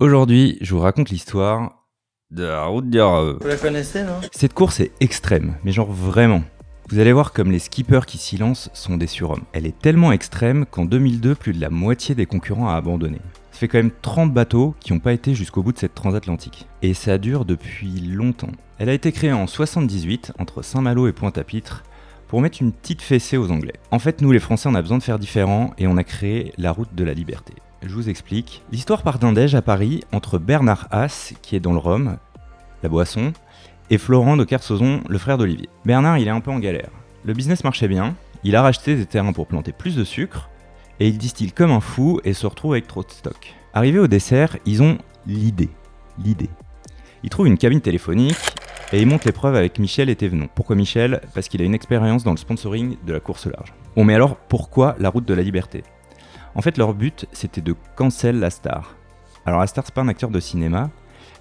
Aujourd'hui, je vous raconte l'histoire de la route du Rhum. Vous la connaissez, non? Cette course est extrême, mais genre vraiment. Vous allez voir comme les skippers qui s'y lancent sont des surhommes. Elle est tellement extrême qu'en 2002, plus de la moitié des concurrents a abandonné. Ça fait quand même 30 bateaux qui n'ont pas été jusqu'au bout de cette transatlantique. Et ça dure depuis longtemps. Elle a été créée en 78 entre Saint-Malo et Pointe-à-Pitre pour mettre une petite fessée aux Anglais. En fait, nous les Français, on a besoin de faire différent et on a créé la route de la liberté. Je vous explique. L'histoire part d'un déj à Paris entre Bernard Haas, qui est dans le Rhum, la boisson, et Florent de Kersozon, le frère d'Olivier. Bernard, il est un peu en galère. Le business marchait bien, il a racheté des terrains pour planter plus de sucre, et il distille comme un fou et se retrouve avec trop de stock. Arrivé au dessert, ils ont l'idée. L'idée. Ils trouvent une cabine téléphonique et ils montent l'épreuve avec Michel et Thévenon. Pourquoi Michel? Parce qu'il a une expérience dans le sponsoring de la course large. Bon mais alors pourquoi la route de la liberté? En fait, leur but, c'était de cancel la star. Alors, la star, c'est pas un acteur de cinéma.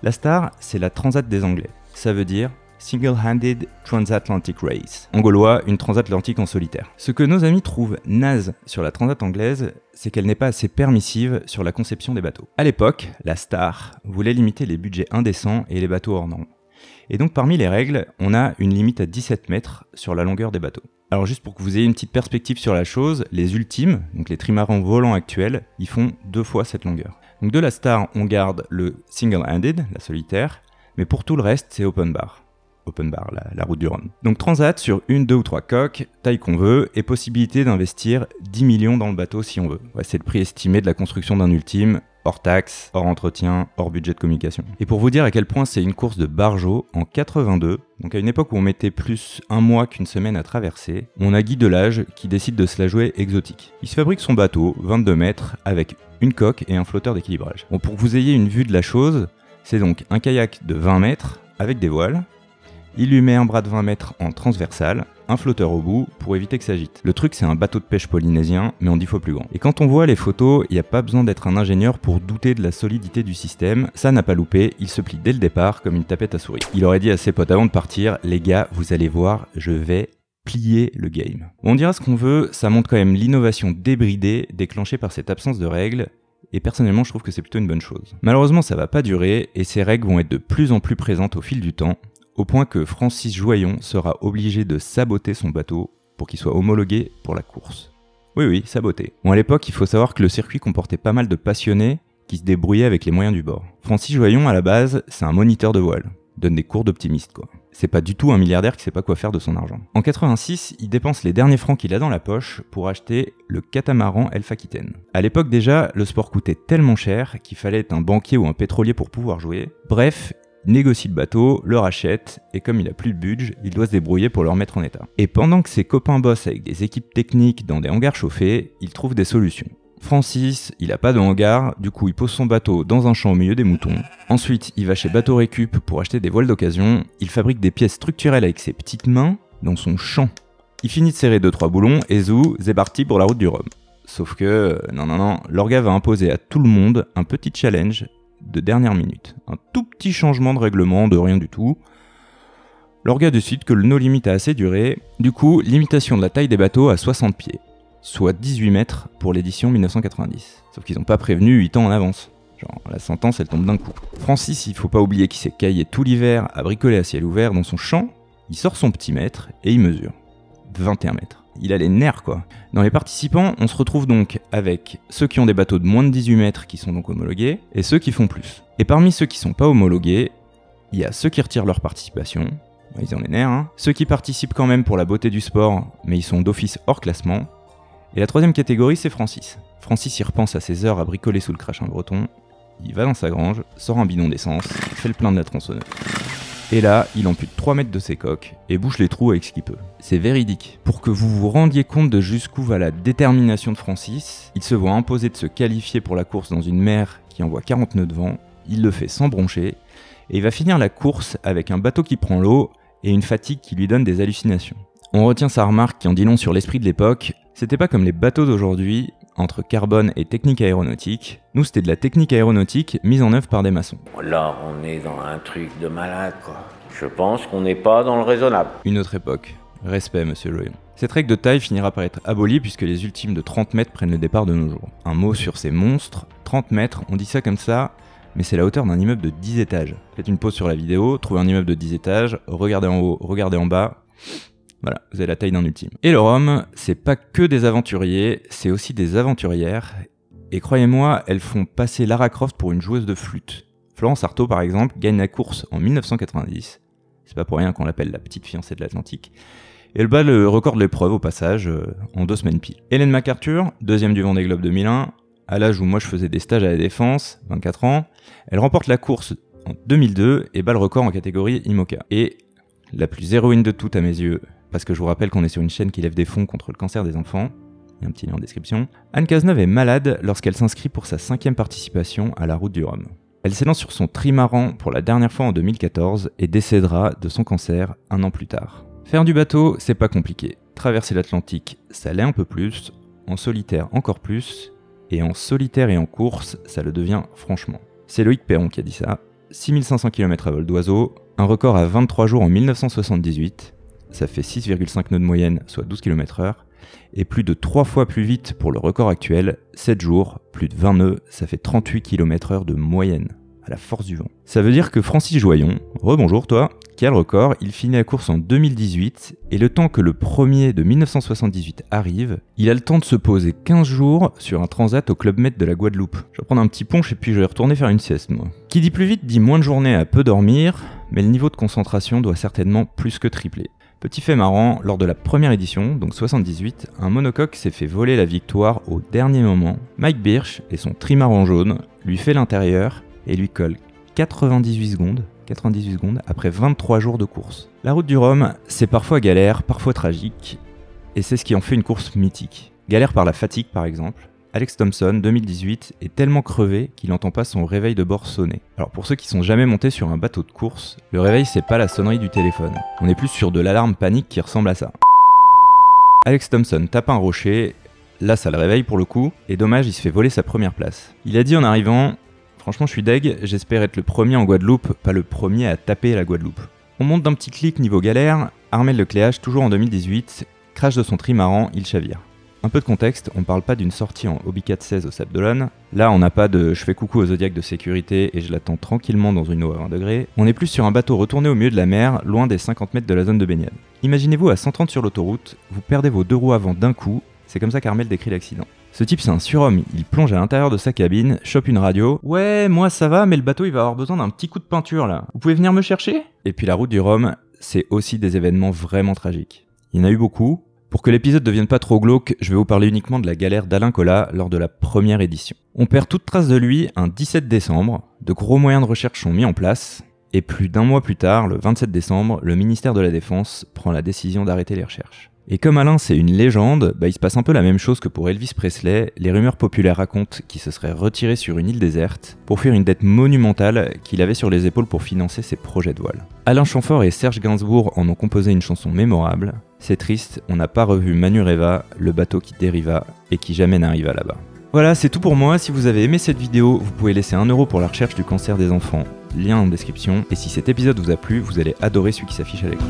La star, c'est la transat des Anglais. Ça veut dire Single-Handed Transatlantic Race. En gaulois, une transatlantique en solitaire. Ce que nos amis trouvent naze sur la transat anglaise, c'est qu'elle n'est pas assez permissive sur la conception des bateaux. À l'époque, la Star voulait limiter les budgets indécents et les bateaux hors normes. Et donc parmi les règles, on a une limite à 17 mètres sur la longueur des bateaux. Alors juste pour que vous ayez une petite perspective sur la chose, les ultimes, donc les trimarans volants actuels, ils font deux fois cette longueur. Donc de la Star, on garde le single-handed, la solitaire, mais pour tout le reste, c'est open bar. Open bar, la, route du Rhum. Donc transat sur une, deux ou trois coques, taille qu'on veut, et possibilité d'investir 10 millions dans le bateau si on veut. c'est le prix estimé de la construction d'un ultime, hors taxe, hors entretien, hors budget de communication. Et pour vous dire à quel point c'est une course de barjo, en 82, donc à une époque où on mettait plus un mois qu'une semaine à traverser, on a Guy Delage qui décide de se la jouer exotique. Il se fabrique son bateau, 22 mètres, avec une coque et un flotteur d'équilibrage. Bon, pour que vous ayez une vue de la chose, c'est donc un kayak de 20 mètres avec des voiles, il lui met un bras de 20 mètres en transversal, un flotteur au bout pour éviter que ça agite. Le truc c'est un bateau de pêche polynésien mais en 10 fois plus grand. Et quand on voit les photos, il n'y a pas besoin d'être un ingénieur pour douter de la solidité du système, ça n'a pas loupé, il se plie dès le départ comme une tapette à souris. Il aurait dit à ses potes avant de partir, les gars vous allez voir, je vais plier le game. On dira ce qu'on veut, ça montre quand même l'innovation débridée déclenchée par cette absence de règles, et personnellement je trouve que c'est plutôt une bonne chose. Malheureusement ça va pas durer, et ces règles vont être de plus en plus présentes au fil du temps, au point que Francis Joyon sera obligé de saboter son bateau pour qu'il soit homologué pour la course. Oui, oui, saboter. Bon, à l'époque, il faut savoir que le circuit comportait pas mal de passionnés qui se débrouillaient avec les moyens du bord. Francis Joyon, à la base, c'est un moniteur de voile. Donne des cours d'optimiste, quoi. C'est pas du tout un milliardaire qui sait pas quoi faire de son argent. En 86, il dépense les derniers francs qu'il a dans la poche pour acheter le catamaran Elf Aquitaine. À l'époque déjà, le sport coûtait tellement cher qu'il fallait être un banquier ou un pétrolier pour pouvoir jouer. Bref, négocie le bateau, le rachète, et comme il a plus de budget, il doit se débrouiller pour le remettre en état. Et pendant que ses copains bossent avec des équipes techniques dans des hangars chauffés, il trouve des solutions. Francis, il a pas de hangar, du coup il pose son bateau dans un champ au milieu des moutons. Ensuite, il va chez Bateau Récup pour acheter des voiles d'occasion, il fabrique des pièces structurelles avec ses petites mains dans son champ. Il finit de serrer 2-3 boulons et zou, c'est parti pour la route du Rhum. Sauf que, non, non, non, l'orga va imposer à tout le monde un petit challenge de dernière minute. Un tout petit changement de règlement de rien du tout. L'orga décide que le no limit a assez duré, du coup, limitation de la taille des bateaux à 60 pieds, soit 18 mètres pour l'édition 1990. Sauf qu'ils n'ont pas prévenu 8 ans en avance. Genre, la sentence, elle tombe d'un coup. Francis, il faut pas oublier qu'il s'est caillé tout l'hiver à bricoler à ciel ouvert dans son champ. Il sort son petit mètre et il mesure 21 mètres il a les nerfs quoi. Dans les participants, on se retrouve donc avec ceux qui ont des bateaux de moins de 18 mètres qui sont donc homologués, et ceux qui font plus. Et parmi ceux qui sont pas homologués, il y a ceux qui retirent leur participation, ils ont les nerfs, hein. ceux qui participent quand même pour la beauté du sport, mais ils sont d'office hors classement. Et la troisième catégorie, c'est Francis. Francis, il repense à ses heures à bricoler sous le crachin breton, il va dans sa grange, sort un bidon d'essence, fait le plein de la tronçonneuse. Et là, il ampute 3 mètres de ses coques et bouche les trous avec ce qu'il peut. C'est véridique. Pour que vous vous rendiez compte de jusqu'où va la détermination de Francis, il se voit imposer de se qualifier pour la course dans une mer qui envoie 40 nœuds de vent, il le fait sans broncher, et il va finir la course avec un bateau qui prend l'eau et une fatigue qui lui donne des hallucinations. On retient sa remarque qui en dit long sur l'esprit de l'époque, c'était pas comme les bateaux d'aujourd'hui, entre carbone et technique aéronautique. Nous, c'était de la technique aéronautique mise en œuvre par des maçons. Là, on est dans un truc de malade, quoi. Je pense qu'on n'est pas dans le raisonnable. Une autre époque. Respect, monsieur Joyon. Cette règle de taille finira par être abolie puisque les ultimes de 30 mètres prennent le départ de nos jours. Un mot sur ces monstres, 30 mètres, on dit ça comme ça, mais c'est la hauteur d'un immeuble de 10 étages. Faites une pause sur la vidéo, trouvez un immeuble de 10 étages, regardez en haut, regardez en bas. Voilà, vous avez la taille d'un ultime. Et le Rhum, c'est pas que des aventuriers, c'est aussi des aventurières. Et croyez-moi, elles font passer Lara Croft pour une joueuse de flûte. Florence Artaud, par exemple, gagne la course en 1990. C'est pas pour rien qu'on l'appelle la petite fiancée de l'Atlantique. Et elle bat le record de l'épreuve au passage, euh, en deux semaines pile. Hélène MacArthur, deuxième du Vendée Globe 2001, à l'âge où moi je faisais des stages à la défense, 24 ans, elle remporte la course en 2002 et bat le record en catégorie IMOCA. Et la plus héroïne de toutes à mes yeux, parce que je vous rappelle qu'on est sur une chaîne qui lève des fonds contre le cancer des enfants, il y a un petit lien en description, Anne Cazeneuve est malade lorsqu'elle s'inscrit pour sa cinquième participation à la route du Rhum. Elle s'élance sur son trimaran pour la dernière fois en 2014 et décédera de son cancer un an plus tard. Faire du bateau, c'est pas compliqué. Traverser l'Atlantique, ça l'est un peu plus, en solitaire encore plus, et en solitaire et en course, ça le devient franchement. C'est Loïc Perron qui a dit ça. 6500 km à vol d'oiseau, un record à 23 jours en 1978, ça fait 6,5 nœuds de moyenne, soit 12 km/h, et plus de 3 fois plus vite pour le record actuel, 7 jours, plus de 20 nœuds, ça fait 38 km/h de moyenne, à la force du vent. Ça veut dire que Francis Joyon, rebonjour toi, qui a le record, il finit la course en 2018, et le temps que le premier de 1978 arrive, il a le temps de se poser 15 jours sur un transat au Club Med de la Guadeloupe. Je vais prendre un petit punch et puis je vais retourner faire une sieste moi. Qui dit plus vite dit moins de journées à peu dormir, mais le niveau de concentration doit certainement plus que tripler. Petit fait marrant, lors de la première édition, donc 78, un monocoque s'est fait voler la victoire au dernier moment. Mike Birch et son trimaran jaune lui fait l'intérieur et lui colle 98 secondes, 98 secondes après 23 jours de course. La route du Rhum, c'est parfois galère, parfois tragique, et c'est ce qui en fait une course mythique. Galère par la fatigue par exemple, Alex Thompson, 2018, est tellement crevé qu'il n'entend pas son réveil de bord sonner. Alors pour ceux qui sont jamais montés sur un bateau de course, le réveil c'est pas la sonnerie du téléphone. On est plus sur de l'alarme panique qui ressemble à ça. Alex Thompson tape un rocher, là ça le réveille pour le coup, et dommage il se fait voler sa première place. Il a dit en arrivant, franchement je suis deg, j'espère être le premier en Guadeloupe, pas le premier à taper la Guadeloupe. On monte d'un petit clic niveau galère, Armel Lecléage, toujours en 2018, crash de son trimaran, il chavire. Un peu de contexte, on parle pas d'une sortie en Obi 16 au Sable. Là, on n'a pas de je fais coucou au Zodiac de sécurité et je l'attends tranquillement dans une eau à 20 degrés. On est plus sur un bateau retourné au milieu de la mer, loin des 50 mètres de la zone de baignade. Imaginez-vous à 130 sur l'autoroute, vous perdez vos deux roues avant d'un coup, c'est comme ça qu'Armel décrit l'accident. Ce type c'est un surhomme, il plonge à l'intérieur de sa cabine, chope une radio. Ouais, moi ça va, mais le bateau il va avoir besoin d'un petit coup de peinture là. Vous pouvez venir me chercher? Et puis la route du Rhum, c'est aussi des événements vraiment tragiques. Il y en a eu beaucoup, pour que l'épisode ne devienne pas trop glauque, je vais vous parler uniquement de la galère d'Alain Collat lors de la première édition. On perd toute trace de lui un 17 décembre, de gros moyens de recherche sont mis en place, et plus d'un mois plus tard, le 27 décembre, le ministère de la Défense prend la décision d'arrêter les recherches. Et comme Alain c'est une légende, bah, il se passe un peu la même chose que pour Elvis Presley, les rumeurs populaires racontent qu'il se serait retiré sur une île déserte pour fuir une dette monumentale qu'il avait sur les épaules pour financer ses projets de voile. Alain Chamfort et Serge Gainsbourg en ont composé une chanson mémorable, c'est triste, on n'a pas revu Manureva, le bateau qui dériva et qui jamais n'arriva là-bas. Voilà, c'est tout pour moi. Si vous avez aimé cette vidéo, vous pouvez laisser un euro pour la recherche du cancer des enfants. Lien en description. Et si cet épisode vous a plu, vous allez adorer celui qui s'affiche à l'écran.